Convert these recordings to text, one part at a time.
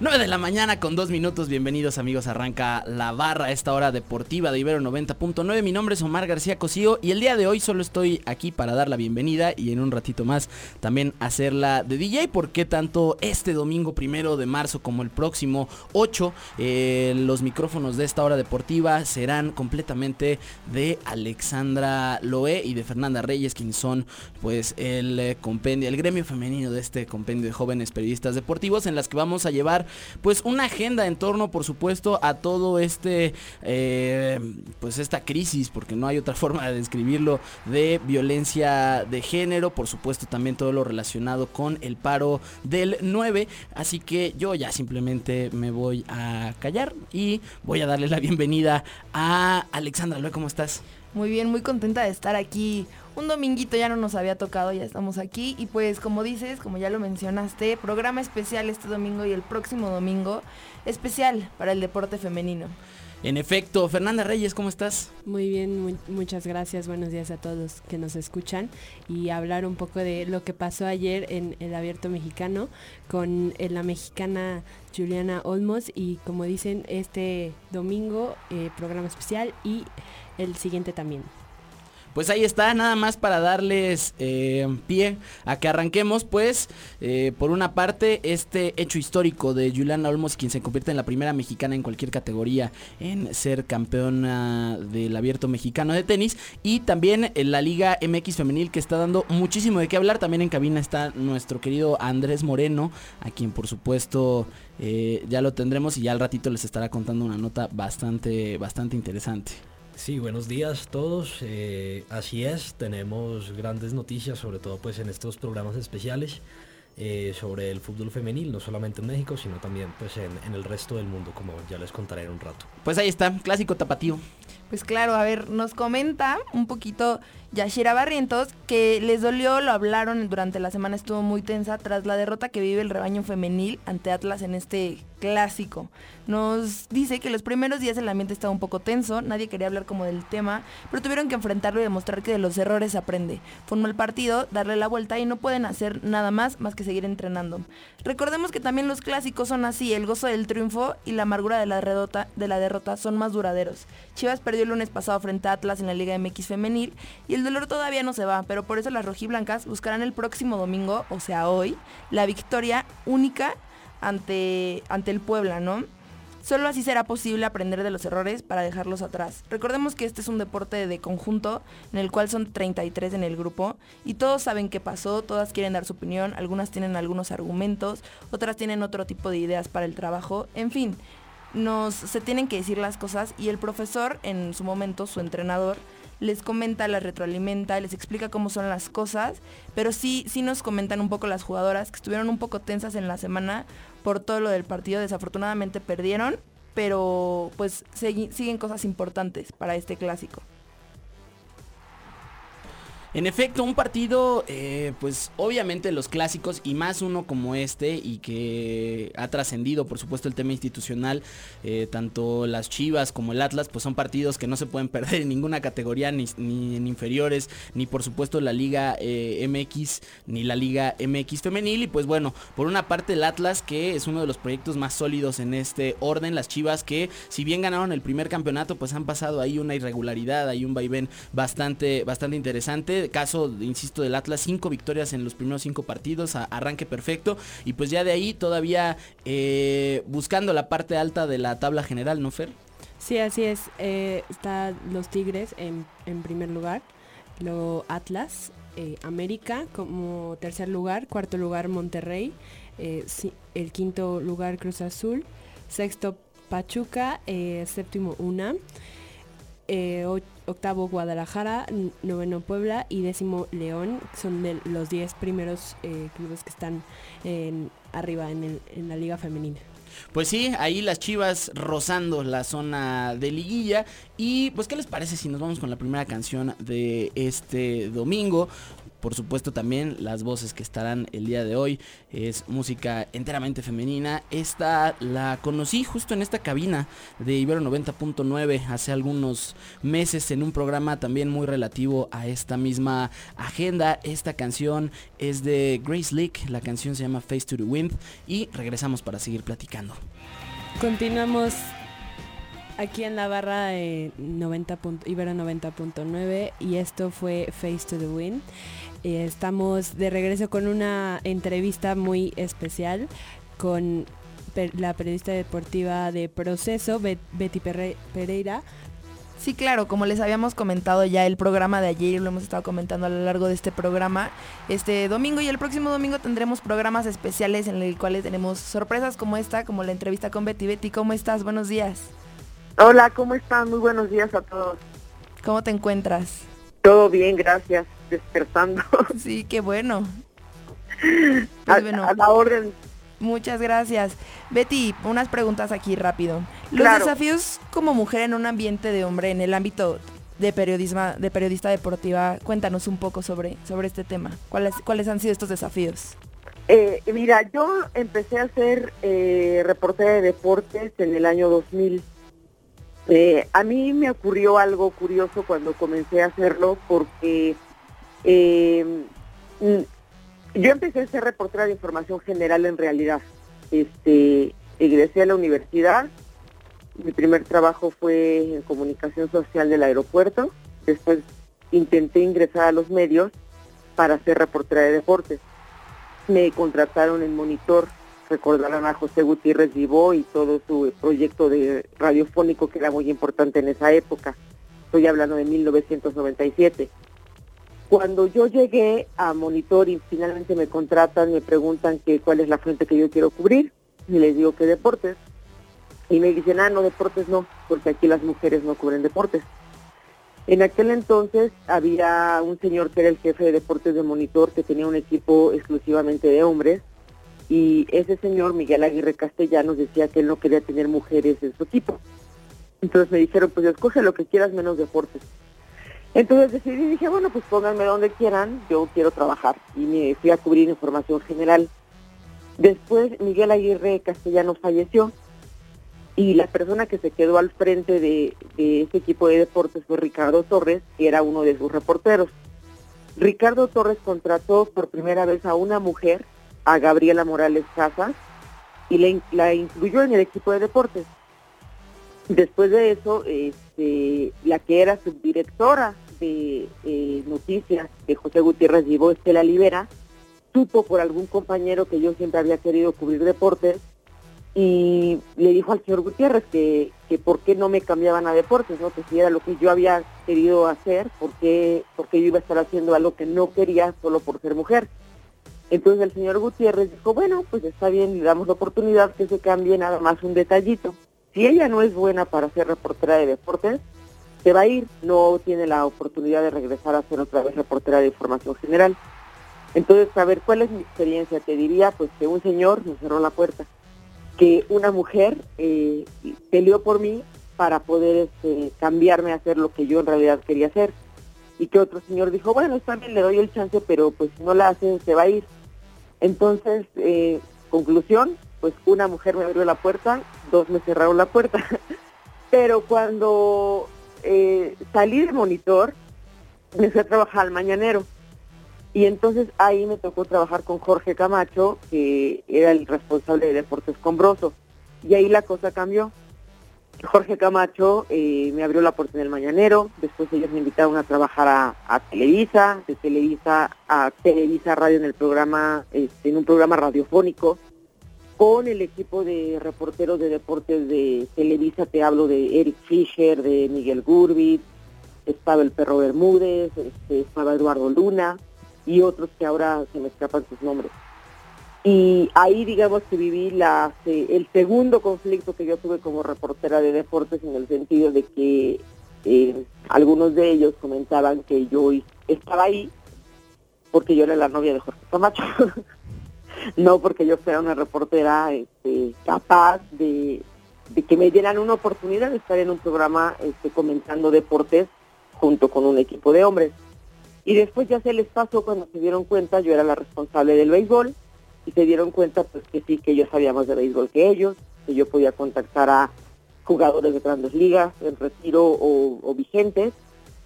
9 de la mañana con dos minutos, bienvenidos amigos, arranca la barra esta hora deportiva de Ibero 90.9, mi nombre es Omar García Cosío y el día de hoy solo estoy aquí para dar la bienvenida y en un ratito más también hacerla de DJ porque tanto este domingo primero de marzo como el próximo 8 eh, los micrófonos de esta hora deportiva serán completamente de Alexandra Loé y de Fernanda Reyes quienes son pues el eh, compendio, el gremio femenino de este compendio de jóvenes periodistas deportivos en las que vamos a llevar pues una agenda en torno, por supuesto, a todo este, eh, pues esta crisis, porque no hay otra forma de describirlo, de violencia de género, por supuesto también todo lo relacionado con el paro del 9, así que yo ya simplemente me voy a callar y voy a darle la bienvenida a Alexandra ¿cómo estás? Muy bien, muy contenta de estar aquí. Un dominguito ya no nos había tocado, ya estamos aquí. Y pues como dices, como ya lo mencionaste, programa especial este domingo y el próximo domingo, especial para el deporte femenino. En efecto, Fernanda Reyes, ¿cómo estás? Muy bien, muy, muchas gracias. Buenos días a todos que nos escuchan y hablar un poco de lo que pasó ayer en el Abierto Mexicano con eh, la mexicana Juliana Olmos y como dicen, este domingo eh, programa especial y el siguiente también. Pues ahí está, nada más para darles eh, pie a que arranquemos, pues, eh, por una parte, este hecho histórico de Juliana Olmos, quien se convierte en la primera mexicana en cualquier categoría en ser campeona del abierto mexicano de tenis, y también en la Liga MX Femenil, que está dando muchísimo de qué hablar. También en cabina está nuestro querido Andrés Moreno, a quien por supuesto eh, ya lo tendremos y ya al ratito les estará contando una nota bastante, bastante interesante. Sí, buenos días a todos. Eh, así es, tenemos grandes noticias, sobre todo pues en estos programas especiales eh, sobre el fútbol femenil, no solamente en México, sino también pues en, en, el resto del mundo, como ya les contaré en un rato. Pues ahí está, clásico tapatío. Pues claro, a ver, nos comenta un poquito Yashira Barrientos que les dolió, lo hablaron durante la semana, estuvo muy tensa tras la derrota que vive el rebaño femenil ante Atlas en este clásico. Nos dice que los primeros días el ambiente estaba un poco tenso, nadie quería hablar como del tema, pero tuvieron que enfrentarlo y demostrar que de los errores se aprende. Fue un mal partido, darle la vuelta y no pueden hacer nada más más que seguir entrenando. Recordemos que también los clásicos son así, el gozo del triunfo y la amargura de la, derrota, de la derrota son más duraderos. Chivas perdió el lunes pasado frente a Atlas en la Liga MX femenil y el dolor todavía no se va, pero por eso las rojiblancas buscarán el próximo domingo, o sea hoy, la victoria única ante, ante el Puebla, ¿no? Solo así será posible aprender de los errores para dejarlos atrás. Recordemos que este es un deporte de conjunto en el cual son 33 en el grupo y todos saben qué pasó, todas quieren dar su opinión, algunas tienen algunos argumentos, otras tienen otro tipo de ideas para el trabajo, en fin, nos se tienen que decir las cosas y el profesor en su momento, su entrenador, les comenta, las retroalimenta, les explica cómo son las cosas, pero sí, sí nos comentan un poco las jugadoras que estuvieron un poco tensas en la semana por todo lo del partido, desafortunadamente perdieron, pero pues siguen cosas importantes para este clásico. En efecto, un partido, eh, pues obviamente los clásicos y más uno como este y que ha trascendido, por supuesto, el tema institucional, eh, tanto las Chivas como el Atlas, pues son partidos que no se pueden perder en ninguna categoría, ni, ni en inferiores, ni por supuesto la Liga eh, MX, ni la Liga MX femenil. Y pues bueno, por una parte el Atlas, que es uno de los proyectos más sólidos en este orden, las Chivas que si bien ganaron el primer campeonato, pues han pasado ahí una irregularidad, hay un vaivén bastante, bastante interesante caso, insisto, del Atlas, cinco victorias en los primeros cinco partidos, arranque perfecto. Y pues ya de ahí todavía eh, buscando la parte alta de la tabla general, ¿no, Fer? Sí, así es. Eh, está los Tigres en, en, primer lugar, luego Atlas, eh, América como tercer lugar, cuarto lugar Monterrey, eh, el quinto lugar Cruz Azul, sexto Pachuca, séptimo UNAM, eh, octavo Guadalajara, noveno Puebla y décimo León. Son de los 10 primeros eh, clubes que están arriba en, en la liga femenina. Pues sí, ahí las Chivas rozando la zona de liguilla. Y pues, ¿qué les parece si nos vamos con la primera canción de este domingo? Por supuesto también las voces que estarán el día de hoy es música enteramente femenina. Esta la conocí justo en esta cabina de Ibero 90.9 hace algunos meses en un programa también muy relativo a esta misma agenda. Esta canción es de Grace Leak, la canción se llama Face to the Wind y regresamos para seguir platicando. Continuamos aquí en la barra de 90. Ibero 90.9 y esto fue Face to the Wind. Eh, estamos de regreso con una entrevista muy especial con la periodista deportiva de Proceso, Betty Pereira. Sí, claro, como les habíamos comentado ya el programa de ayer lo hemos estado comentando a lo largo de este programa, este domingo y el próximo domingo tendremos programas especiales en los cuales tenemos sorpresas como esta, como la entrevista con Betty. Betty, ¿cómo estás? Buenos días. Hola, ¿cómo están? Muy buenos días a todos. ¿Cómo te encuentras? Todo bien, gracias despertando. Sí, qué bueno. a, la orden. Muchas gracias. Betty, unas preguntas aquí rápido. Los desafíos como mujer en un ambiente de hombre, en el ámbito de periodismo, de periodista deportiva, cuéntanos un poco sobre, sobre este tema. ¿Cuáles, ¿Cuáles han sido estos desafíos? Eh, mira, yo empecé a ser eh, reportera de deportes en el año 2000. Eh, a mí me ocurrió algo curioso cuando comencé a hacerlo porque eh, yo empecé a ser reportera de información general en realidad. Este, egresé a la universidad. Mi primer trabajo fue en comunicación social del aeropuerto. Después intenté ingresar a los medios para ser reportera de deportes. Me contrataron en Monitor, recordarán a José Gutiérrez Vivó y todo su proyecto de radiofónico que era muy importante en esa época. Estoy hablando de 1997. Cuando yo llegué a Monitor y finalmente me contratan, me preguntan que cuál es la fuente que yo quiero cubrir y les digo que deportes. Y me dicen, ah, no, deportes no, porque aquí las mujeres no cubren deportes. En aquel entonces había un señor que era el jefe de deportes de Monitor que tenía un equipo exclusivamente de hombres y ese señor, Miguel Aguirre Castellanos, decía que él no quería tener mujeres en su equipo. Entonces me dijeron, pues escoge lo que quieras menos deportes. Entonces decidí, dije, bueno, pues pónganme donde quieran, yo quiero trabajar. Y me fui a cubrir información general. Después Miguel Aguirre Castellanos falleció y la persona que se quedó al frente de, de ese equipo de deportes fue Ricardo Torres, que era uno de sus reporteros. Ricardo Torres contrató por primera vez a una mujer, a Gabriela Morales Casas, y la incluyó en el equipo de deportes. Después de eso, este, la que era subdirectora de eh, noticias de José Gutiérrez Vivo, Estela Libera, supo por algún compañero que yo siempre había querido cubrir deportes y le dijo al señor Gutiérrez que, que por qué no me cambiaban a deportes, ¿no? que si era lo que yo había querido hacer, porque porque yo iba a estar haciendo algo que no quería solo por ser mujer. Entonces el señor Gutiérrez dijo, bueno, pues está bien, le damos la oportunidad que se cambie nada más un detallito. Si ella no es buena para ser reportera de deportes, se va a ir, no tiene la oportunidad de regresar a ser otra vez reportera de información general. Entonces, a ver, ¿cuál es mi experiencia? Te diría, pues, que un señor me cerró la puerta, que una mujer eh, peleó por mí para poder este, cambiarme a hacer lo que yo en realidad quería hacer. Y que otro señor dijo, bueno, también le doy el chance, pero pues si no la hace, se va a ir. Entonces, eh, conclusión, pues una mujer me abrió la puerta, dos me cerraron la puerta. pero cuando eh, salí de monitor, me fui a trabajar al mañanero. Y entonces ahí me tocó trabajar con Jorge Camacho, que era el responsable de Deportes Combroso. Y ahí la cosa cambió. Jorge Camacho eh, me abrió la puerta en el Mañanero, después ellos me invitaron a trabajar a, Televisa, de Televisa a Televisa Radio en el programa, este, en un programa radiofónico, con el equipo de reporteros de deportes de Televisa, te hablo de Eric Fischer, de Miguel Gurbit, estaba el perro Bermúdez, este, estaba Eduardo Luna y otros que ahora se me escapan sus nombres. Y ahí digamos que viví la, el segundo conflicto que yo tuve como reportera de deportes en el sentido de que eh, algunos de ellos comentaban que yo estaba ahí porque yo era la novia de Jorge Camacho, no porque yo fuera una reportera este, capaz de, que me dieran una oportunidad de estar en un programa este, comentando deportes junto con un equipo de hombres. Y después ya se les pasó cuando se dieron cuenta, yo era la responsable del béisbol, y se dieron cuenta pues que sí, que yo sabía más de béisbol que ellos, que yo podía contactar a jugadores de grandes ligas, en retiro o, vigentes,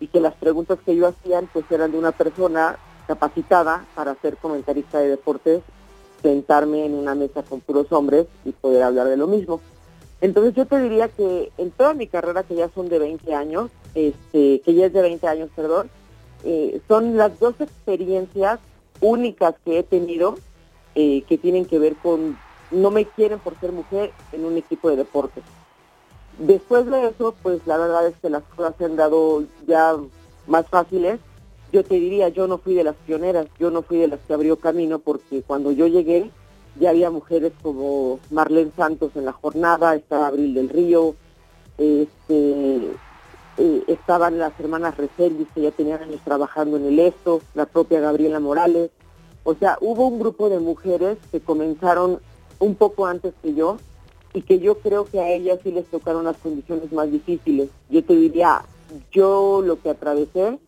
y que las preguntas que yo hacían pues eran de una persona capacitada para ser comentarista de deportes, sentarme en una mesa con puros hombres y poder hablar de lo mismo. Entonces yo te diría que en toda mi carrera, que ya son de 20 años, este, que ya es de 20 años, perdón, eh, son las dos experiencias únicas que he tenido eh, que tienen que ver con no me quieren por ser mujer en un equipo de deportes. Después de eso, pues la verdad es que las cosas se han dado ya más fáciles. Yo te diría, yo no fui de las pioneras, yo no fui de las que abrió camino porque cuando yo llegué ya había mujeres como Marlene Santos en la jornada, estaba Abril del Río, este, eh, estaban las hermanas Reservis que ya tenían años trabajando en el ESTO, la propia Gabriela Morales. O sea, hubo un grupo de mujeres que comenzaron un poco antes que yo y que yo creo que a ellas sí les tocaron las condiciones más difíciles. Yo te diría, yo lo que atravesé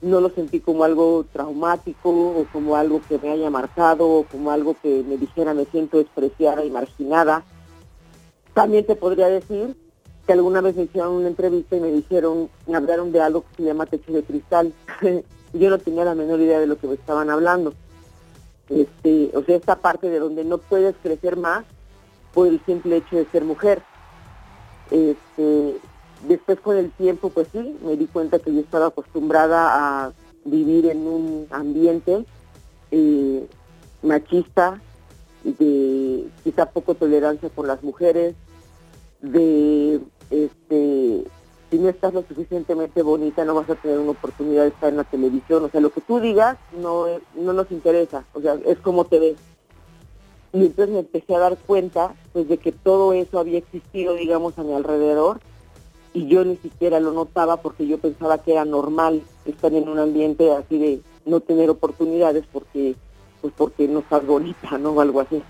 no lo sentí como algo traumático o como algo que me haya marcado o como algo que me dijera me siento despreciada y marginada. También te podría decir que alguna vez me hicieron una entrevista y me dijeron, me hablaron de algo que se llama techo de cristal. yo no tenía la menor idea de lo que me estaban hablando. Este, o sea, esta parte de donde no puedes crecer más por el simple hecho de ser mujer. Este, después con el tiempo, pues sí, me di cuenta que yo estaba acostumbrada a vivir en un ambiente eh, machista, de quizá poco tolerancia con las mujeres, de este si no estás lo suficientemente bonita no vas a tener una oportunidad de estar en la televisión, o sea, lo que tú digas no, no nos interesa, o sea, es como te ves. Y entonces me empecé a dar cuenta pues de que todo eso había existido, digamos, a mi alrededor y yo ni siquiera lo notaba porque yo pensaba que era normal estar en un ambiente así de no tener oportunidades porque pues porque no estás bonita, ¿no? O algo así.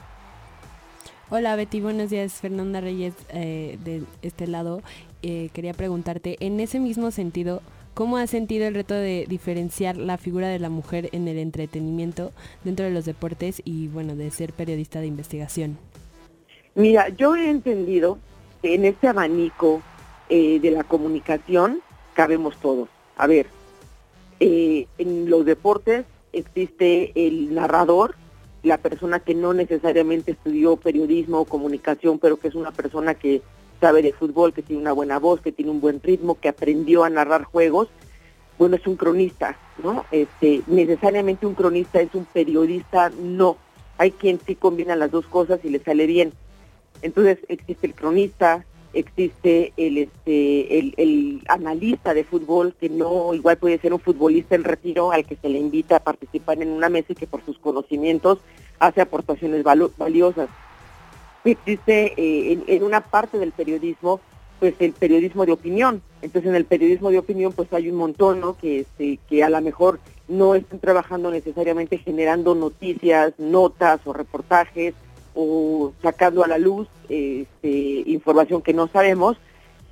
Hola Betty, buenos días. Fernanda Reyes eh, de este lado. Eh, quería preguntarte, en ese mismo sentido, ¿cómo has sentido el reto de diferenciar la figura de la mujer en el entretenimiento dentro de los deportes y, bueno, de ser periodista de investigación? Mira, yo he entendido que en este abanico eh, de la comunicación cabemos todos. A ver, eh, en los deportes existe el narrador, la persona que no necesariamente estudió periodismo o comunicación, pero que es una persona que sabe de fútbol, que tiene una buena voz, que tiene un buen ritmo, que aprendió a narrar juegos, bueno, es un cronista, ¿no? Este, necesariamente un cronista es un periodista, no. Hay quien sí combina las dos cosas y le sale bien. Entonces existe el cronista, existe el, este, el, analista de fútbol, que no igual puede ser un futbolista en retiro al que se le invita a participar en una mesa y que por sus conocimientos hace aportaciones valiosas existe eh, en, una parte del periodismo pues el periodismo de opinión. Entonces en el periodismo de opinión pues hay un montón, ¿no? Que, este, que a lo mejor no están trabajando necesariamente generando noticias, notas o reportajes o sacando a la luz este, información que no sabemos,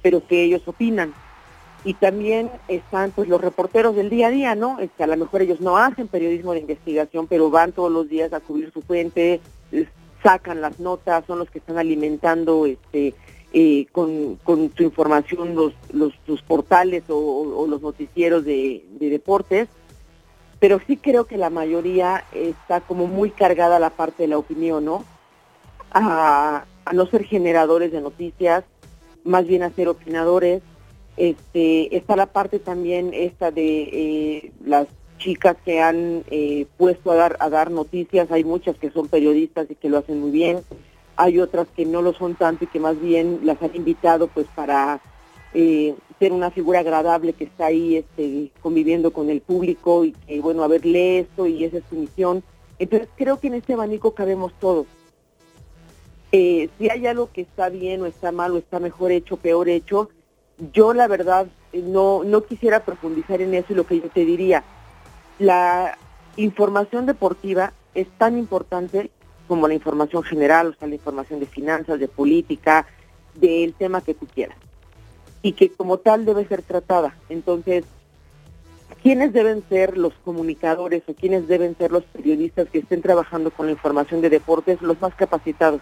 pero que ellos opinan. Y también están pues los reporteros del día a día, ¿no? Este, a lo mejor ellos no hacen periodismo de investigación, pero van todos los días a cubrir su fuente, sacan las notas, son los que están alimentando este eh, con, su información los, los, portales o, los noticieros de, deportes, pero sí creo que la mayoría está como muy cargada la parte de la opinión, ¿no? A, no ser generadores de noticias, más bien a ser opinadores. Este, está la parte también esta de eh, las chicas que han eh, puesto a dar, a dar noticias, hay muchas que son periodistas y que lo hacen muy bien, hay otras que no lo son tanto y que más bien las han invitado pues para eh, ser una figura agradable que está ahí este, conviviendo con el público y que bueno, a ver, lee esto y esa es su misión. Entonces creo que en este abanico cabemos todos. Eh, si hay algo que está bien o está mal o está mejor hecho, peor hecho, yo la verdad eh, no, no quisiera profundizar en eso y lo que yo te diría, la información deportiva es tan importante como la información general, o sea, la información de finanzas, de política, del tema que tú quieras. Y que como tal debe ser tratada. Entonces, ¿quiénes deben ser los comunicadores o quiénes deben ser los periodistas que estén trabajando con la información de deportes los más capacitados?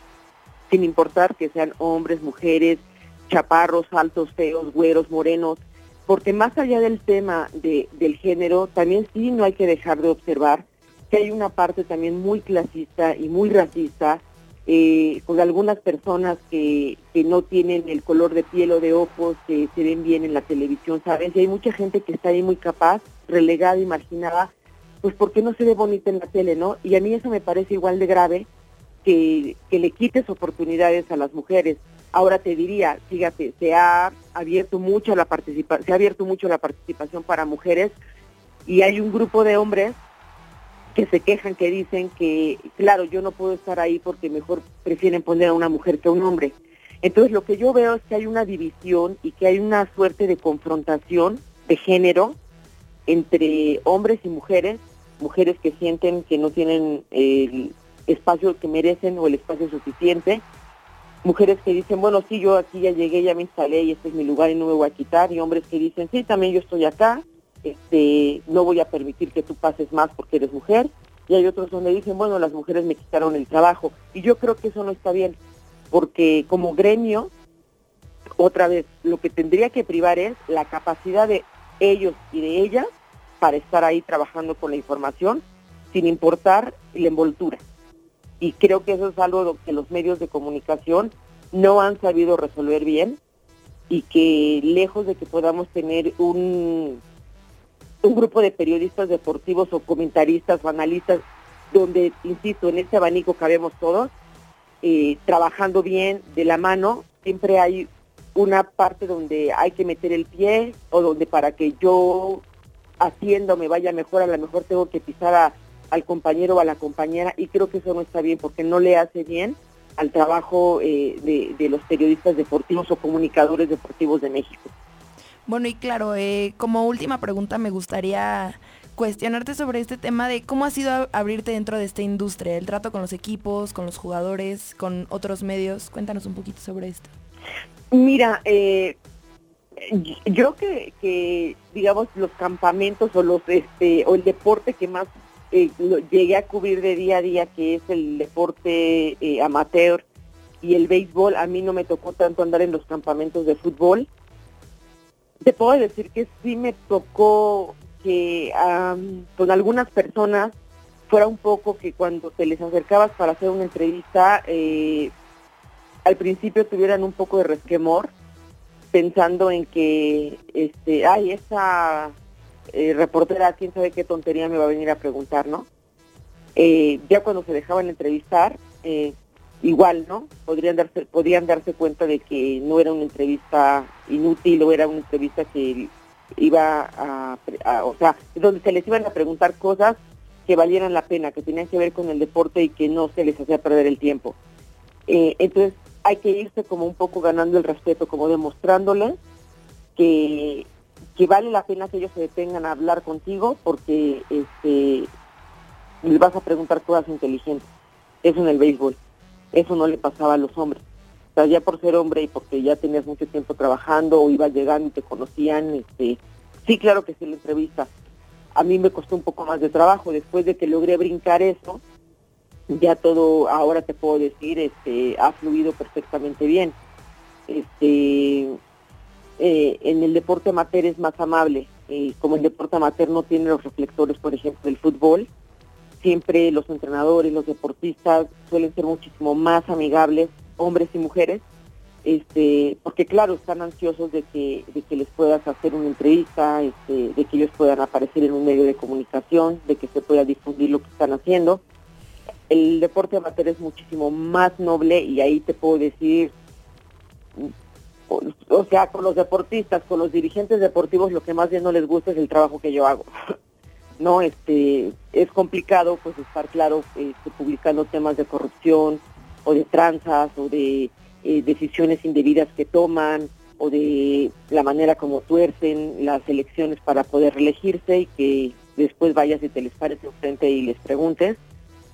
Sin importar que sean hombres, mujeres, chaparros, altos, feos, güeros, morenos, porque más allá del tema de, del género, también sí no hay que dejar de observar que hay una parte también muy clasista y muy racista, eh, con algunas personas que, que no tienen el color de piel o de ojos, que se ven bien en la televisión, ¿sabes? Y hay mucha gente que está ahí muy capaz, relegada y marginada, pues porque no se ve bonita en la tele, ¿no? Y a mí eso me parece igual de grave que, que le quites oportunidades a las mujeres. Ahora te diría, fíjate, se ha abierto mucho la participa se ha abierto mucho la participación para mujeres y hay un grupo de hombres que se quejan, que dicen que, claro, yo no puedo estar ahí porque mejor prefieren poner a una mujer que a un hombre. Entonces lo que yo veo es que hay una división y que hay una suerte de confrontación de género entre hombres y mujeres, mujeres que sienten que no tienen el espacio que merecen o el espacio suficiente, mujeres que dicen, bueno, sí, yo aquí ya llegué, ya me instalé y este es mi lugar y no me voy a quitar, y hombres que dicen, sí, también yo estoy acá, este, no voy a permitir que tú pases más porque eres mujer, y hay otros donde dicen, bueno, las mujeres me quitaron el trabajo, y yo creo que eso no está bien, porque como gremio, otra vez, lo que tendría que privar es la capacidad de ellos y de ellas para estar ahí trabajando con la información, sin importar la envoltura y creo que eso es algo que los medios de comunicación no han sabido resolver bien y que lejos de que podamos tener un, un grupo de periodistas deportivos o comentaristas o analistas donde, insisto, en este abanico cabemos todos, eh, trabajando bien de la mano, siempre hay una parte donde hay que meter el pie o donde para que yo haciendo me vaya mejor, a lo mejor tengo que pisar a al compañero o a la compañera y creo que eso no está bien porque no le hace bien al trabajo eh, de, los periodistas deportivos o comunicadores deportivos de México. Bueno, y claro, eh, como última pregunta me gustaría cuestionarte sobre este tema de cómo ha sido abrirte dentro de esta industria, el trato con los equipos, con los jugadores, con otros medios. Cuéntanos un poquito sobre esto. Mira, eh, yo que, que, digamos los campamentos o los este o el deporte que más eh, llegué a cubrir de día a día, que es el deporte eh, amateur y el béisbol. A mí no me tocó tanto andar en los campamentos de fútbol. Te puedo decir que sí me tocó que con algunas personas fuera un poco que cuando te les acercabas para hacer una entrevista, eh, al principio tuvieran un poco de resquemor, pensando en que, este, ay, esa eh, reportera, quién sabe qué tontería me va a venir a preguntar, ¿no? Eh, ya cuando se dejaban entrevistar, eh, igual, ¿no? Podrían darse, podrían darse cuenta de que no era una entrevista inútil o era una entrevista que iba a, o sea, donde se les iban a preguntar cosas que valieran la pena, que tenían que ver con el deporte y que no se les hacía perder el tiempo. entonces hay que irse como un poco ganando el respeto, como demostrándoles que que vale la pena que ellos se detengan a hablar contigo porque este les vas a preguntar cosas inteligentes. Eso en el béisbol. Eso no le pasaba a los hombres. O sea, ya por ser hombre y porque ya tenías mucho tiempo trabajando o ibas llegando y te conocían, este, sí, claro que sí la entrevista. A mí me costó un poco más de trabajo. Después de que logré brincar eso, ya todo, ahora te puedo decir, este, ha fluido perfectamente bien. Este, eh, en el deporte amateur es más amable. Eh, como el deporte amateur no tiene los reflectores, por ejemplo, del fútbol, siempre los entrenadores, los deportistas suelen ser muchísimo más amigables, hombres y mujeres, este, porque claro, están ansiosos de que, de que les puedas hacer una entrevista, este, de que ellos puedan aparecer en un medio de comunicación, de que se pueda difundir lo que están haciendo. El deporte amateur es muchísimo más noble y ahí te puedo decir o sea, con los deportistas, con los dirigentes deportivos, lo que más bien no les gusta es el trabajo que yo hago. ¿no? Este, es complicado pues estar claro este, publicando temas de corrupción o de tranzas o de eh, decisiones indebidas que toman o de la manera como tuercen las elecciones para poder reelegirse y que después vayas y te les pares enfrente y les preguntes.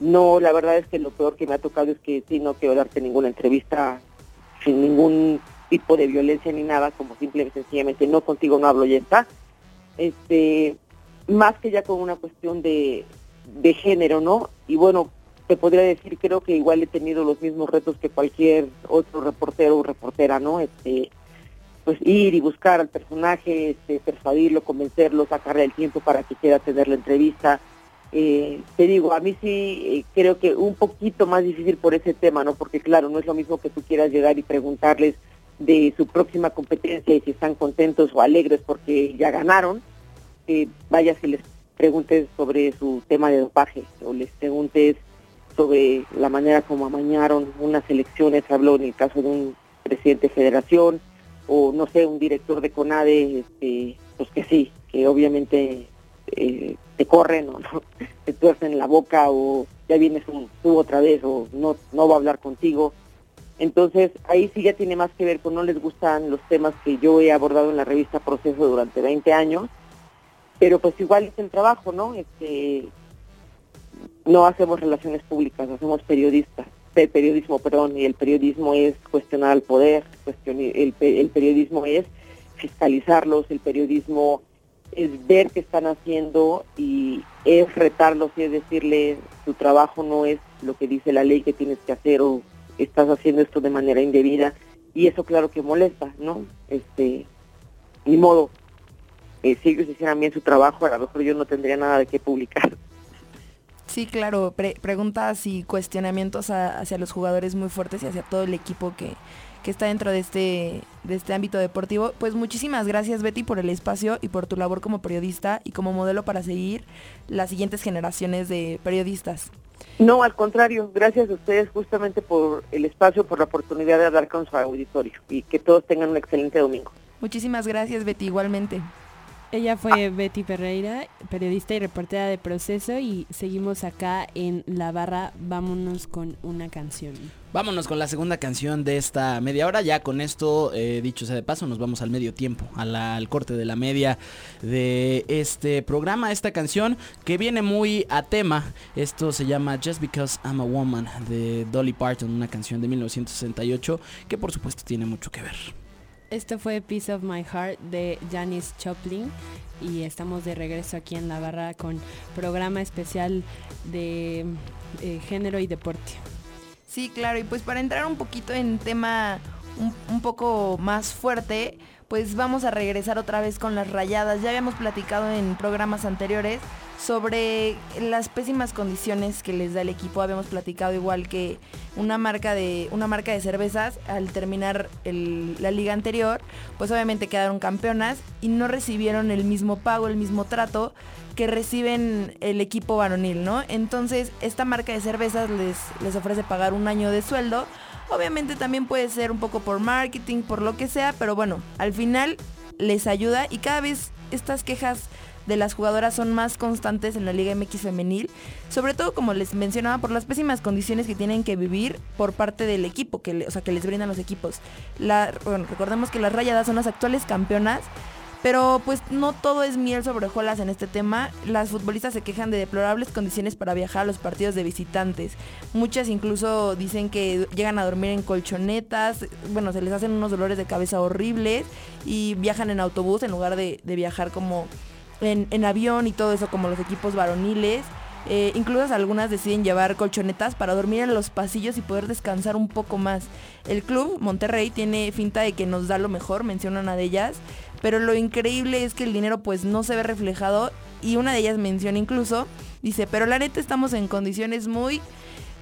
No, la verdad es que lo peor que me ha tocado es que sí, no quiero darte ninguna entrevista sin ningún tipo de violencia ni nada, como simplemente sencillamente no contigo no hablo y está. Este, más que ya con una cuestión de, de género, ¿no? Y bueno, te podría decir, creo que igual he tenido los mismos retos que cualquier otro reportero o reportera, ¿no? Este, pues ir y buscar al personaje, este, persuadirlo, convencerlo, sacarle el tiempo para que quiera tener la entrevista. Eh, te digo, a mí sí eh, creo que un poquito más difícil por ese tema, ¿no? Porque claro, no es lo mismo que tú quieras llegar y preguntarles de su próxima competencia y si están contentos o alegres porque ya ganaron, que vayas y les preguntes sobre su tema de dopaje o les preguntes sobre la manera como amañaron unas elecciones, habló en el caso de un presidente de federación, o no sé, un director de CONADE, este, pues que sí, que obviamente eh, te corren o no, te tuercen la boca o ya vienes un, tú otra vez o no, no va a hablar contigo. Entonces ahí sí ya tiene más que ver con no les gustan los temas que yo he abordado en la revista Proceso durante 20 años, pero pues igual es el trabajo, ¿no? Este, no hacemos relaciones públicas, hacemos periodistas periodismo, perdón, y el periodismo es cuestionar al poder, el, el periodismo es fiscalizarlos, el periodismo es ver qué están haciendo y es retarlos y es decirle tu trabajo no es lo que dice la ley que tienes que hacer o estás haciendo esto de manera indebida y eso claro que molesta, ¿no? Este, ni modo, eh, si ellos hicieran bien su trabajo a lo mejor yo no tendría nada de qué publicar. Sí, claro, preguntas y cuestionamientos hacia los jugadores muy fuertes y hacia todo el equipo que, está dentro de este, de este ámbito deportivo. Pues muchísimas gracias Betty por el espacio y por tu labor como periodista y como modelo para seguir las siguientes generaciones de periodistas. No, al contrario, gracias a ustedes justamente por el espacio, por la oportunidad de hablar con su auditorio y que todos tengan un excelente domingo. Muchísimas gracias Betty, igualmente. Ella fue Betty Ferreira, periodista y reportera de Proceso y seguimos acá en La Barra. Vámonos con una canción. Vámonos con la segunda canción de esta media hora. Ya con esto, eh, dicho sea de paso, nos vamos al medio tiempo, al corte de la media de este programa. Esta canción que viene muy a tema. Esto se llama Just Because I'm a Woman de Dolly Parton, una canción de 1968 que por supuesto tiene mucho que ver. Esto fue Piece of My Heart de Janis Choplin y estamos de regreso aquí en la barra con programa especial de eh, género y deporte. Sí, claro, y pues para entrar un poquito en tema un, un poco más fuerte, pues vamos a regresar otra vez con las rayadas. Ya habíamos platicado en programas anteriores sobre las pésimas condiciones que les da el equipo. Habíamos platicado igual que una marca de, una marca de cervezas al terminar la liga anterior, pues obviamente quedaron campeonas y no recibieron el mismo pago, el mismo trato que reciben el equipo varonil, ¿no? Entonces esta marca de cervezas les, les ofrece pagar un año de sueldo. Obviamente también puede ser un poco por marketing, por lo que sea, pero bueno, al final les ayuda y cada vez estas quejas de las jugadoras son más constantes en la Liga MX femenil, sobre todo como les mencionaba por las pésimas condiciones que tienen que vivir por parte del equipo, que o sea, que les brindan los equipos. La, bueno, recordemos que las Rayadas son las actuales campeonas. Pero pues no todo es miel sobre hojuelas en este tema. Las futbolistas se quejan de deplorables condiciones para viajar a los partidos de visitantes. Muchas incluso dicen que llegan a dormir en colchonetas, bueno, se les hacen unos dolores de cabeza horribles y viajan en autobús en lugar de, viajar como en, avión y todo eso como los equipos varoniles. Eh, incluso algunas deciden llevar colchonetas para dormir en los pasillos y poder descansar un poco más. El club Monterrey tiene finta de que nos da lo mejor, menciona una de ellas, pero lo increíble es que el dinero pues no se ve reflejado y una de ellas menciona incluso, dice, pero la neta estamos en condiciones muy...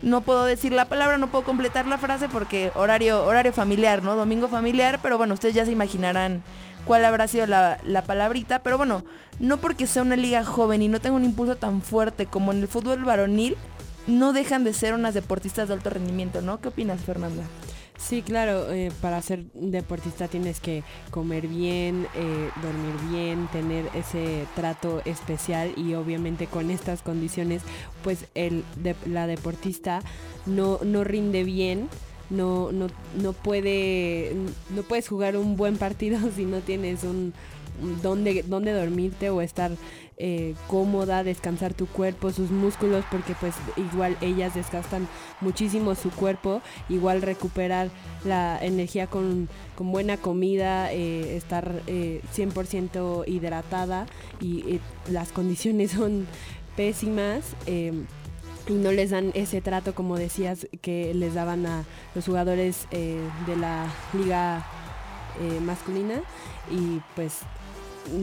No puedo decir la palabra, no puedo completar la frase porque horario, horario familiar, ¿no? Domingo familiar, pero bueno, ustedes ya se imaginarán cuál habrá sido la, palabrita, pero bueno, no porque sea una liga joven y no tenga un impulso tan fuerte como en el fútbol varonil, no dejan de ser unas deportistas de alto rendimiento, ¿no? ¿Qué opinas, Fernanda? Sí, claro, eh, para ser deportista tienes que comer bien, eh, dormir bien, tener ese trato especial y obviamente con estas condiciones pues el la deportista no, no rinde bien. No, no, no puede no puedes jugar un buen partido si no tienes un, dónde, dónde dormirte o estar eh, cómoda, descansar tu cuerpo, sus músculos, porque pues igual ellas desgastan muchísimo su cuerpo, igual recuperar la energía con, buena comida, eh, estar 100% eh, hidratada y las condiciones son pésimas y no les dan ese trato como decías que les daban a los jugadores de la liga masculina y pues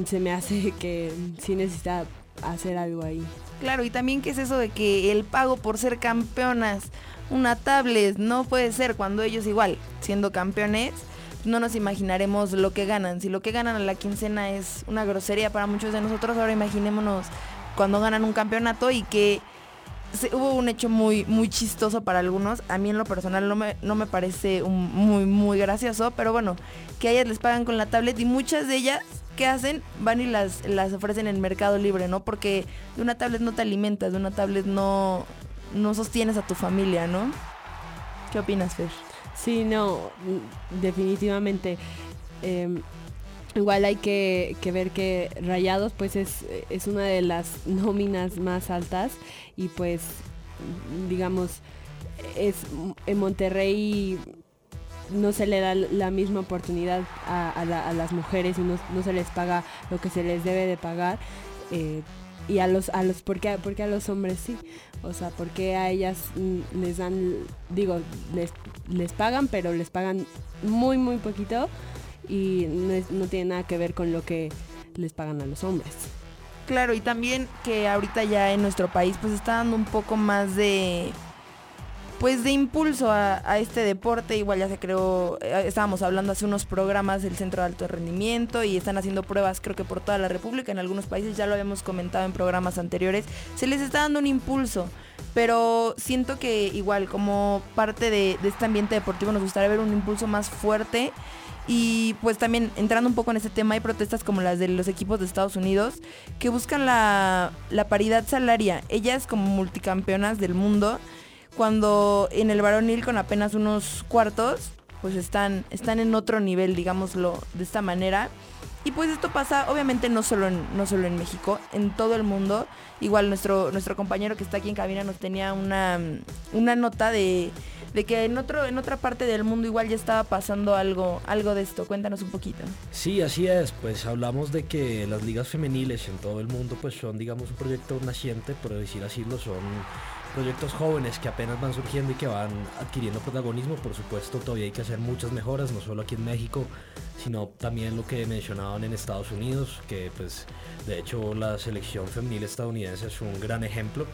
se me hace que sí necesita hacer algo ahí. Claro, y también qué es eso de que el pago por ser campeonas, una tablet, no puede ser cuando ellos igual, siendo campeones, no nos imaginaremos lo que ganan. Si lo que ganan a la quincena es una grosería para muchos de nosotros, ahora imaginémonos cuando ganan un campeonato y que hubo un hecho muy, muy chistoso para algunos. A mí en lo personal no me, no me parece muy, muy gracioso, pero bueno, que a ellas les pagan con la tablet y muchas de ellas ¿qué hacen? Van y las, las ofrecen en Mercado Libre, ¿no? Porque de una tablet no te alimentas, de una tablet no, no sostienes a tu familia, ¿no? ¿Qué opinas, Fer? Sí, no, definitivamente. Em, igual hay que, ver que Rayados pues es, es una de las nóminas más altas y pues digamos es en Monterrey no se le da la misma oportunidad a, las mujeres y no, se les paga lo que se les debe de pagar. Eh, y a los, a los, ¿por qué, a los hombres sí? O sea, porque a ellas mm, les dan, digo, les, les pagan, pero les pagan muy, muy poquito y no, no tiene nada que ver con lo que les pagan a los hombres. Claro, y también que ahorita ya en nuestro país pues está dando un poco más de pues de impulso a, este deporte. Igual ya se creó, eh, estábamos hablando hace unos programas del Centro de Alto Rendimiento y están haciendo pruebas creo que por toda la República, en algunos países ya lo habíamos comentado en programas anteriores. Se les está dando un impulso. Pero siento que igual como parte de, este ambiente deportivo nos gustaría ver un impulso más fuerte. Y pues también entrando un poco en ese tema, hay protestas como las de los equipos de Estados Unidos que buscan la, la paridad salaria. Ellas como multicampeonas del mundo cuando en el varonil con apenas unos cuartos, pues están, están en otro nivel, digámoslo de esta manera. Y pues esto pasa obviamente no solo en, no solo en México, en todo el mundo. Igual nuestro, nuestro compañero que está aquí en cabina nos tenía una, una nota de, de que en otro en otra parte del mundo igual ya estaba pasando algo algo de esto. Cuéntanos un poquito. Sí, así es. Pues hablamos de que las ligas femeniles en todo el mundo pues son digamos un proyecto naciente, por decir así, lo son proyectos jóvenes que apenas van surgiendo y que van adquiriendo protagonismo. Por supuesto, todavía hay que hacer muchas mejoras, no solo aquí en México, sino también lo que mencionaban en Estados Unidos, que pues de hecho la selección femenil estadounidense es un gran ejemplo.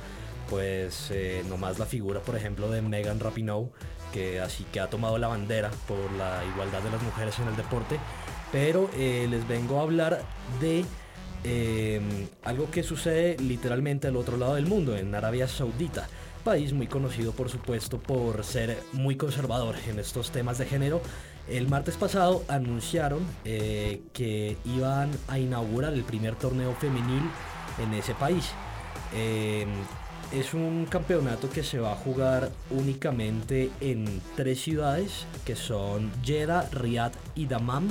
Pues eh, nomás la figura, por ejemplo, de Megan Rapinoe, que así que ha tomado la bandera por la igualdad de las mujeres en el deporte. Pero eh, les vengo a hablar de Em, algo que sucede literalmente al otro lado del mundo, en Arabia Saudita, país muy conocido por supuesto por ser muy conservador en estos temas de género. El martes pasado anunciaron eh, que iban a inaugurar el primer torneo femenil en ese país. Em, es un campeonato que se va a jugar únicamente en tres ciudades que son Jeddah, Riyadh y Dammam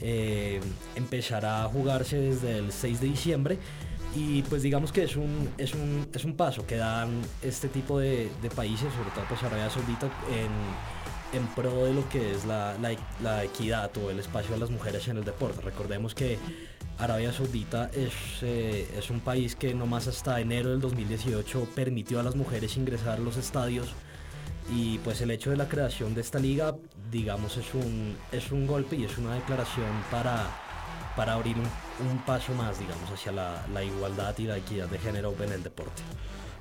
eh, empezará a jugarse desde el 6 de diciembre y pues digamos que es un, es un, es un paso que dan este tipo de, países, sobre todo pues Arabia Saudita, en, en pro de lo que es la, la, equidad o el espacio de las mujeres en el deporte. Recordemos que Arabia Saudita es, eh, es un país que nomás hasta enero del 2018 permitió a las mujeres ingresar a los estadios y pues el hecho de la creación de esta liga, digamos, es un, es un golpe y es una declaración para, para abrir un, paso más, digamos, hacia la, igualdad y la equidad de género en el deporte.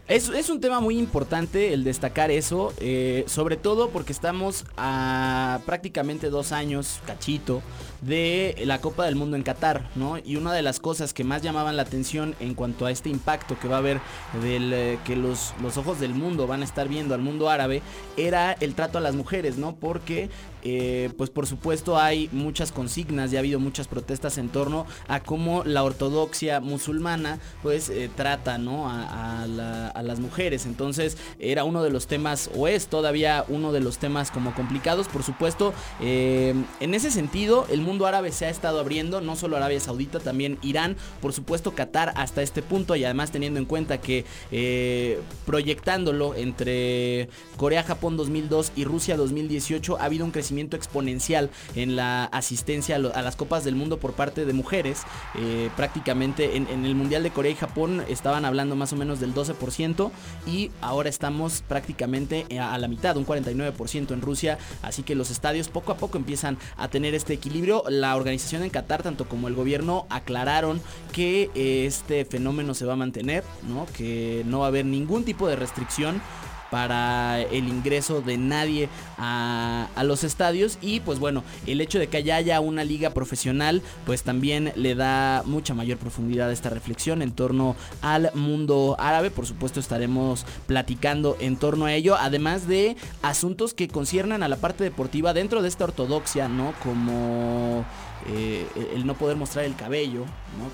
Es, es, un tema muy importante el destacar eso, eh, sobre todo porque estamos a prácticamente dos años, cachito, de la Copa del Mundo en Qatar, ¿no? Y una de las cosas que más llamaban la atención en cuanto a este impacto que va a haber del eh, que los, los ojos del mundo van a estar viendo al mundo árabe era el trato a las mujeres, ¿no? Porque eh, pues por supuesto hay muchas consignas, ya ha habido muchas protestas en torno a cómo la ortodoxia musulmana pues eh, trata ¿no? a, las mujeres. Entonces era uno de los temas, o es todavía uno de los temas como complicados, por supuesto. En ese sentido, el mundo árabe se ha estado abriendo, no solo Arabia Saudita, también Irán, por supuesto Qatar hasta este punto y además teniendo en cuenta que proyectándolo entre Corea, Japón 2002 y Rusia 2018 ha habido un crecimiento exponencial en la asistencia a, las Copas del Mundo por parte de mujeres. Eh, prácticamente en, el Mundial de Corea y Japón estaban hablando más o menos del 12% y ahora estamos prácticamente a, la mitad, un 49% en Rusia. Así que los estadios poco a poco empiezan a tener este equilibrio. La organización en Qatar, tanto como el gobierno, aclararon que este fenómeno se va a mantener, ¿no? que no va a haber ningún tipo de restricción para el ingreso de nadie a, los estadios y pues bueno, el hecho de que haya una liga profesional pues también le da mucha mayor profundidad a esta reflexión en torno al mundo árabe, por supuesto estaremos platicando en torno a ello, además de asuntos que conciernan a la parte deportiva dentro de esta ortodoxia, ¿no? Como eh, el no poder mostrar el cabello,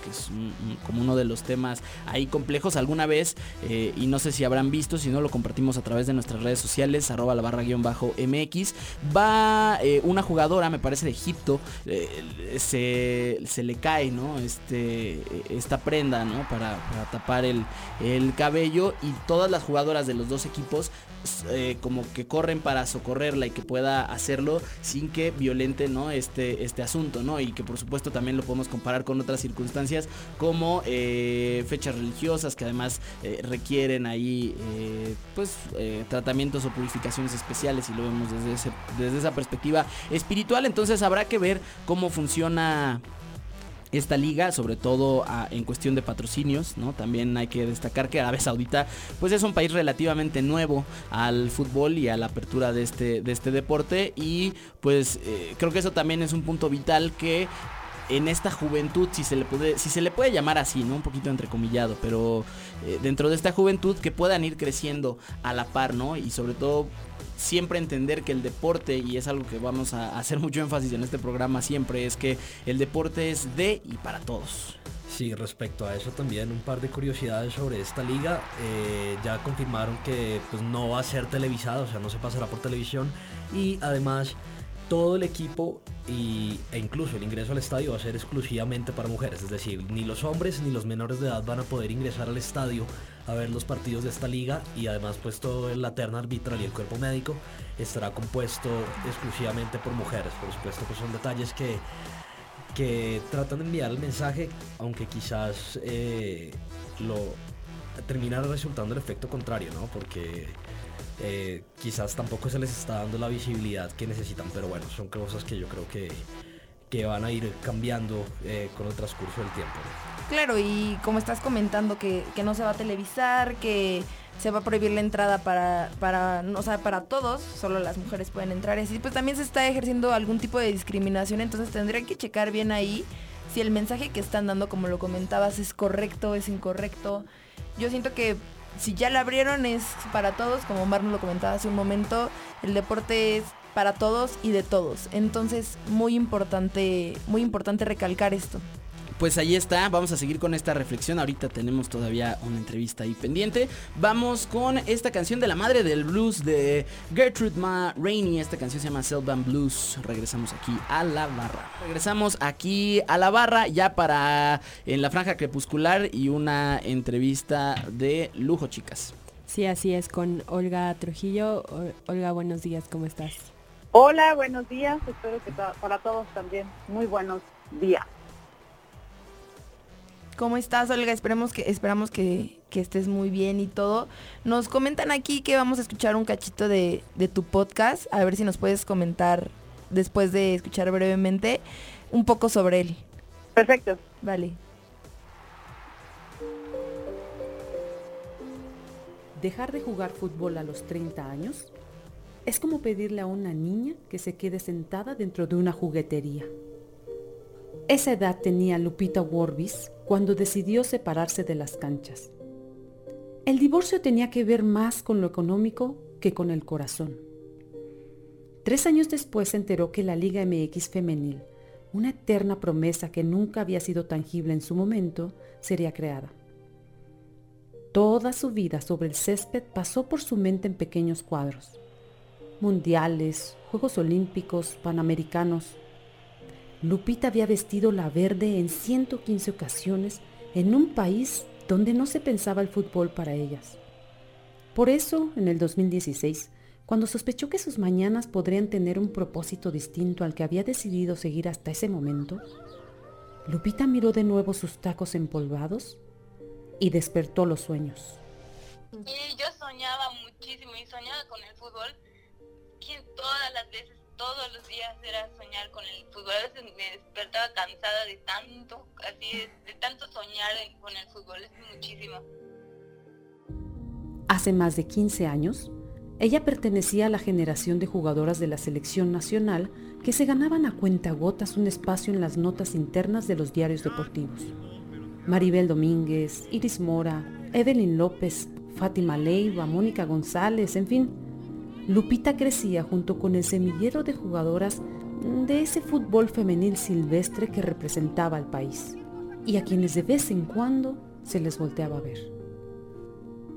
que es como uno de los temas ahí complejos alguna vez, eh, y no sé si habrán visto, si no lo compartimos a través de nuestras redes sociales, arroba la barra guion bajo MX, va eh, una jugadora, me parece de Egipto, se, le cae ¿no? este, esta prenda ¿no? para, tapar el, el cabello y todas las jugadoras de los dos equipos como que corren para socorrerla y que pueda hacerlo sin que violente ¿no? este, este asunto, ¿no? Y que por supuesto también lo podemos comparar con otras circunstancias como eh, fechas religiosas que además eh, requieren ahí pues tratamientos o purificaciones especiales y lo vemos desde, desde esa perspectiva espiritual. Entonces habrá que ver cómo funciona esta liga, sobre todo ah, en cuestión de patrocinios, ¿no? También hay que destacar que Arabia Saudita pues es un país relativamente nuevo al fútbol y a la apertura de este, de este deporte y pues eh, creo que eso también es un punto vital que en esta juventud, si se le puede, si se le puede llamar así, ¿no? Un poquito entrecomillado, pero eh, dentro de esta juventud que puedan ir creciendo a la par, ¿no? Y sobre todo siempre entender que el deporte, y es algo que vamos a hacer mucho énfasis en este programa siempre, es que el deporte es de y para todos. Sí, respecto a eso también un par de curiosidades sobre esta liga. Eh, ya confirmaron que pues, no va a ser televisada, o sea, no se pasará por televisión. Y además todo el equipo y, e incluso el ingreso al estadio va a ser exclusivamente para mujeres. Es decir, ni los hombres ni los menores de edad van a poder ingresar al estadio a ver los partidos de esta liga y además pues todo la terna arbitral y el cuerpo médico estará compuesto exclusivamente por mujeres. Por supuesto que son detalles que, que tratan de enviar el mensaje, aunque quizás eh, lo termina resultando el efecto contrario, ¿no? Porque eh, quizás tampoco se les está dando la visibilidad que necesitan, pero bueno, son cosas que yo creo que, que van a ir cambiando eh, con el transcurso del tiempo. Claro, y como estás comentando que, no se va a televisar, que se va a prohibir la entrada para, para, sea, para todos, solo las mujeres pueden entrar y así, pues también se está ejerciendo algún tipo de discriminación, entonces tendrían que checar bien ahí si el mensaje que están dando, como lo comentabas, es correcto, es incorrecto. Yo siento que si ya la abrieron es para todos, como Mar lo comentaba hace un momento, el deporte es para todos y de todos. Entonces, muy importante, muy importante recalcar esto pues ahí está, vamos a seguir con esta reflexión. Ahorita tenemos todavía una entrevista ahí pendiente. Vamos con esta canción de la madre del blues de Gertrude Ma Rainey. Esta canción se llama Selvan Blues. Regresamos aquí a la barra. Regresamos aquí a la barra ya para en la franja crepuscular y una entrevista de lujo, chicas. Sí, así es, con Olga Trujillo. Olga, buenos días, ¿cómo estás? Hola, buenos días. Espero que para todos también muy buenos días. ¿Cómo estás, Olga? Esperemos que, esperamos que, estés muy bien y todo. Nos comentan aquí que vamos a escuchar un cachito de, tu podcast. A ver si nos puedes comentar, después de escuchar brevemente, un poco sobre él. Perfecto. Vale. Dejar de jugar fútbol a los 30 años es como pedirle a una niña que se quede sentada dentro de una juguetería. Esa edad tenía Lupita Worbis cuando decidió separarse de las canchas. El divorcio tenía que ver más con lo económico que con el corazón. Tres años después se enteró que la Liga MX femenil, una eterna promesa que nunca había sido tangible en su momento, sería creada. Toda su vida sobre el césped pasó por su mente en pequeños cuadros. Mundiales, Juegos Olímpicos, Panamericanos. Lupita había vestido la verde en 115 ocasiones en un país donde no se pensaba el fútbol para ellas. Por eso, en el 2016, cuando sospechó que sus mañanas podrían tener un propósito distinto al que había decidido seguir hasta ese momento, Lupita miró de nuevo sus tacos empolvados y despertó los sueños. Y yo soñaba muchísimo y soñaba con el fútbol. Que todas las veces, todos los días era soñar con el fútbol. A veces me despertaba cansada de tanto, así de, tanto soñar con el fútbol. Es muchísimo. Hace más de 15 años, ella pertenecía a la generación de jugadoras de la selección nacional que se ganaban a cuentagotas un espacio en las notas internas de los diarios deportivos. Maribel Domínguez, Iris Mora, Evelyn López, Fátima Leiva, Mónica González, en fin. Lupita crecía junto con el semillero de jugadoras de ese fútbol femenil silvestre que representaba al país y a quienes de vez en cuando se les volteaba a ver.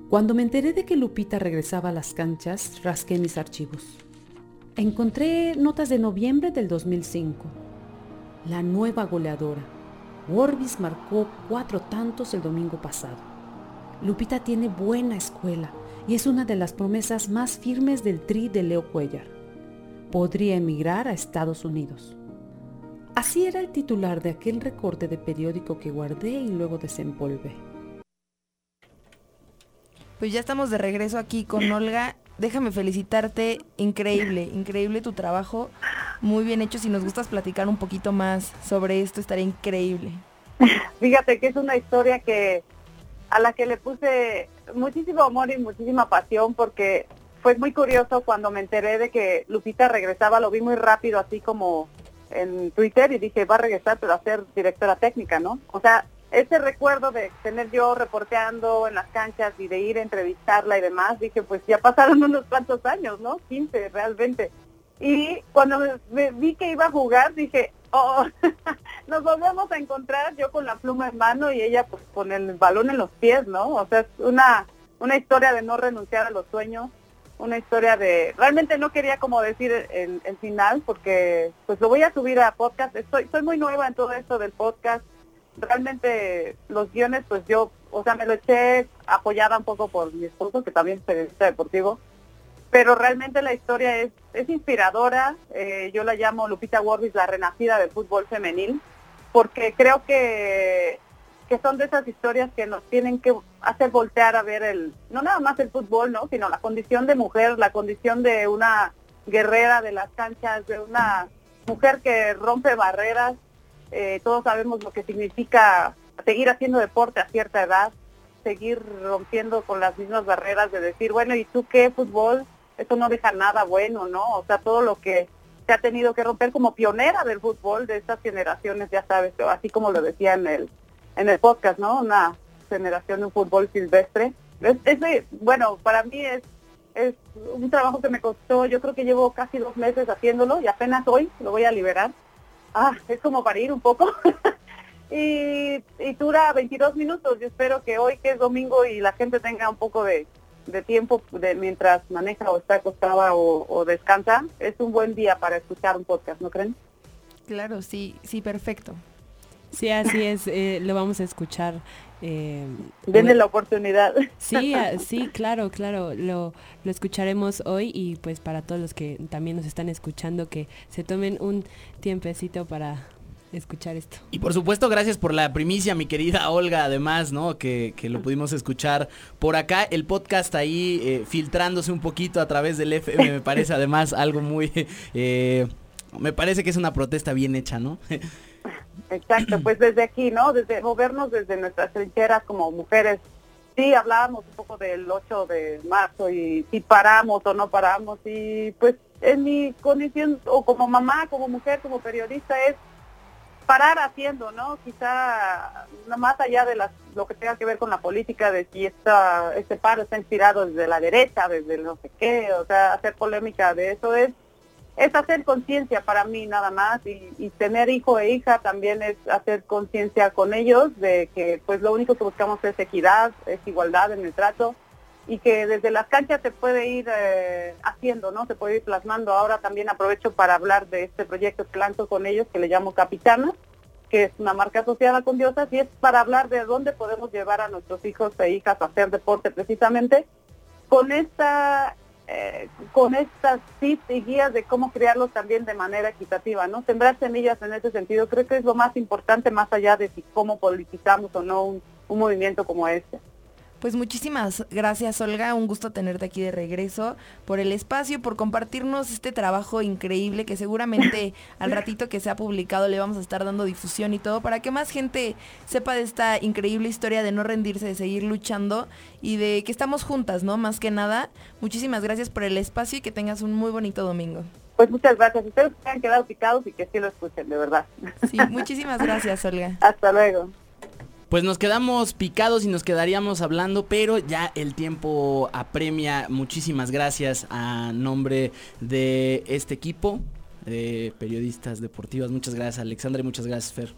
Cuando me enteré de que Lupita regresaba a las canchas, rasqué mis archivos. Encontré notas de noviembre del 2005. La nueva goleadora, Worbis marcó cuatro tantos el domingo pasado. Lupita tiene buena escuela y es una de las promesas más firmes del tri de Leo Cuellar. Podría emigrar a Estados Unidos. Así era el titular de aquel recorte de periódico que guardé y luego desempolvé. Pues ya estamos de regreso aquí con Olga. Déjame felicitarte, increíble, increíble tu trabajo muy bien hecho. Si nos gustas platicar un poquito más sobre esto, estaría increíble. Fíjate que es una historia que a la que le puse muchísimo amor y muchísima pasión porque fue muy curioso cuando me enteré de que Lupita regresaba, lo vi muy rápido así como en Twitter y dije, va a regresar pero a ser directora técnica, ¿no? O sea, ese recuerdo de tener yo reporteando en las canchas y de ir a entrevistarla y demás, dije, pues ya pasaron unos cuantos años, ¿no? 15 realmente. Y cuando me vi que iba a jugar, dije, oh, nos volvemos a encontrar yo con la pluma en mano y ella pues con el balón en los pies, ¿no? O sea, es una, una historia de no renunciar a los sueños, una historia de, realmente no quería como decir el, el final porque pues lo voy a subir a podcast, estoy, soy muy nueva en todo esto del podcast, realmente los guiones pues yo, o sea, me lo eché apoyada un poco por mi esposo que también es deportivo pero realmente la historia es, es inspiradora. Eh, yo la llamo Lupita Warbis la renacida del fútbol femenil, porque creo que, que son de esas historias que nos tienen que hacer voltear a ver el, no nada más el fútbol, ¿no? sino la condición de mujer, la condición de una guerrera de las canchas, de una mujer que rompe barreras. Eh, todos sabemos lo que significa seguir haciendo deporte a cierta edad, seguir rompiendo con las mismas barreras de decir, bueno, ¿y tú qué fútbol? Eso no deja nada bueno, ¿no? O sea, todo lo que se ha tenido que romper como pionera del fútbol de estas generaciones, ya sabes, así como lo decía en el, en el podcast, ¿no? Una generación de un fútbol silvestre. Es, bueno, para mí es, es un trabajo que me costó, yo creo que llevo casi dos meses haciéndolo y apenas hoy lo voy a liberar. Ah, es como para ir un poco. y, y dura 22 minutos. Yo espero que hoy, que es domingo, y la gente tenga un poco de, de tiempo de mientras maneja o está acostada o, descansa, es un buen día para escuchar un podcast, ¿no creen? Claro, sí, sí, perfecto. Sí, así es, eh, lo vamos a escuchar. Eh, Denle la oportunidad. Sí, sí, claro, claro, lo, lo escucharemos hoy y pues para todos los que también nos están escuchando que se tomen un tiempecito para escuchar esto. Y por supuesto, gracias por la primicia, mi querida Olga, además, ¿no? Que, lo pudimos escuchar por acá. El podcast ahí eh, filtrándose un poquito a través del FM, me parece además algo muy... Eh, me parece que es una protesta bien hecha, ¿no? Exacto, pues desde aquí, ¿no? Desde movernos desde nuestras trincheras como mujeres. Sí, hablábamos un poco del 8 de marzo y si paramos o no paramos y pues en mi condición o como mamá, como mujer, como periodista es parar haciendo, ¿no? Quizá más allá de las, lo que tenga que ver con la política, de si esta, este paro está inspirado desde la derecha, desde no sé qué, o sea, hacer polémica de eso es es hacer conciencia para mí nada más y, y, tener hijo e hija también es hacer conciencia con ellos de que pues lo único que buscamos es equidad, es igualdad en el trato y que desde las canchas se puede ir eh, haciendo, ¿no? Se puede ir plasmando. Ahora también aprovecho para hablar de este proyecto que lanzo con ellos, que le llamo Capitana, que es una marca asociada con Diosas, y es para hablar de dónde podemos llevar a nuestros hijos e hijas a hacer deporte precisamente con esta eh, con estas tips y guías de cómo crearlos también de manera equitativa, ¿no? Sembrar semillas en ese sentido creo que es lo más importante más allá de si cómo politizamos o no un, un movimiento como este. Pues muchísimas gracias Olga, un gusto tenerte aquí de regreso, por el espacio, por compartirnos este trabajo increíble que seguramente al ratito que se ha publicado le vamos a estar dando difusión y todo para que más gente sepa de esta increíble historia de no rendirse, de seguir luchando y de que estamos juntas, ¿no? Más que nada, muchísimas gracias por el espacio y que tengas un muy bonito domingo. Pues muchas gracias. Ustedes se han quedado picados y que sí lo escuchen, de verdad. Sí, muchísimas gracias, Olga. Hasta luego. Pues nos quedamos picados y nos quedaríamos hablando, pero ya el tiempo apremia. Muchísimas gracias a nombre de este equipo de periodistas deportivas. Muchas gracias Alexandra y muchas gracias Fer.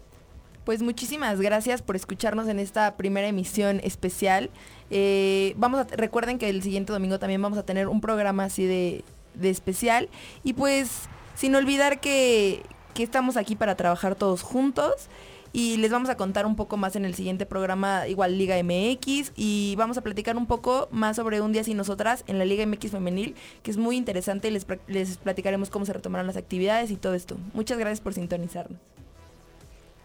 Pues muchísimas gracias por escucharnos en esta primera emisión especial. Eh, vamos a, recuerden que el siguiente domingo también vamos a tener un programa así de, de especial. Y pues sin olvidar que, que estamos aquí para trabajar todos juntos y les vamos a contar un poco más en el siguiente programa, igual Liga MX, y vamos a platicar un poco más sobre un día sin nosotras en la Liga MX femenil, que es muy interesante les, les platicaremos cómo se retomarán las actividades y todo esto. Muchas gracias por sintonizarnos.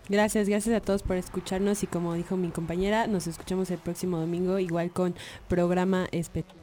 Gracias, gracias a todos por escucharnos y como dijo mi compañera, nos escuchamos el próximo domingo igual con programa especial.